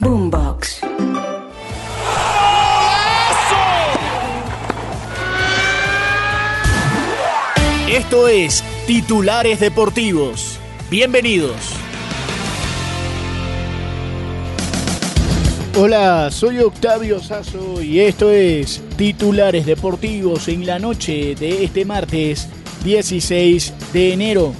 Boombox. Esto es Titulares Deportivos. Bienvenidos. Hola, soy Octavio Sazo y esto es Titulares Deportivos en la noche de este martes 16 de enero.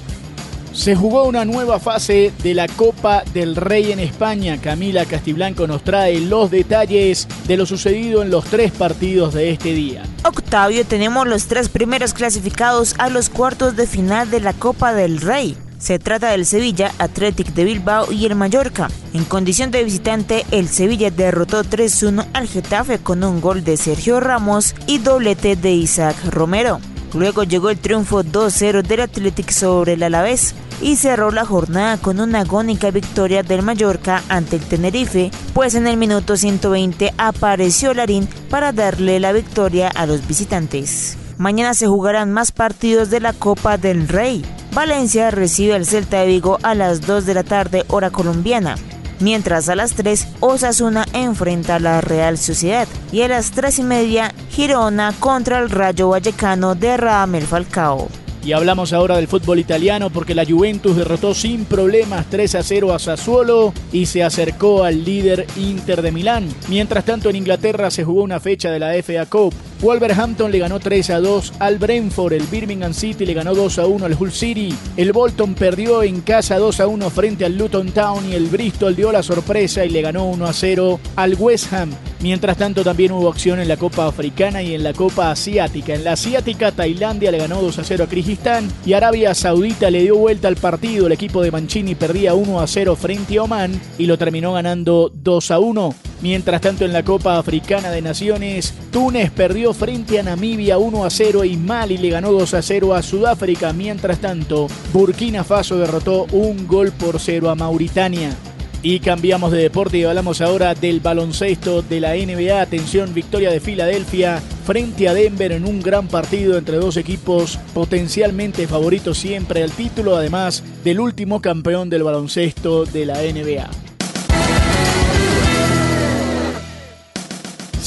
Se jugó una nueva fase de la Copa del Rey en España. Camila Castiblanco nos trae los detalles de lo sucedido en los tres partidos de este día. Octavio, tenemos los tres primeros clasificados a los cuartos de final de la Copa del Rey. Se trata del Sevilla, Athletic de Bilbao y el Mallorca. En condición de visitante, el Sevilla derrotó 3-1 al Getafe con un gol de Sergio Ramos y doblete de Isaac Romero. Luego llegó el triunfo 2-0 del Athletic sobre el Alavés y cerró la jornada con una agónica victoria del Mallorca ante el Tenerife, pues en el minuto 120 apareció Larín para darle la victoria a los visitantes. Mañana se jugarán más partidos de la Copa del Rey. Valencia recibe al Celta de Vigo a las 2 de la tarde hora colombiana mientras a las 3 Osasuna enfrenta a la Real Sociedad y a las 3 y media Girona contra el Rayo Vallecano de Ramel Falcao. Y hablamos ahora del fútbol italiano porque la Juventus derrotó sin problemas 3 a 0 a Sassuolo y se acercó al líder Inter de Milán. Mientras tanto en Inglaterra se jugó una fecha de la FA Cup. Wolverhampton le ganó 3 a 2 al Brentford, el Birmingham City le ganó 2 a 1 al Hull City, el Bolton perdió en casa 2 a 1 frente al Luton Town y el Bristol dio la sorpresa y le ganó 1 a 0 al West Ham. Mientras tanto también hubo acción en la Copa Africana y en la Copa Asiática. En la Asiática Tailandia le ganó 2 a 0 a Kirguistán y Arabia Saudita le dio vuelta al partido. El equipo de Mancini perdía 1 a 0 frente a Oman y lo terminó ganando 2 a 1. Mientras tanto en la Copa Africana de Naciones, Túnez perdió frente a Namibia 1 a 0 y Mali le ganó 2 a 0 a Sudáfrica. Mientras tanto, Burkina Faso derrotó un gol por 0 a Mauritania. Y cambiamos de deporte y hablamos ahora del baloncesto de la NBA. Atención, victoria de Filadelfia frente a Denver en un gran partido entre dos equipos potencialmente favoritos siempre al título, además del último campeón del baloncesto de la NBA.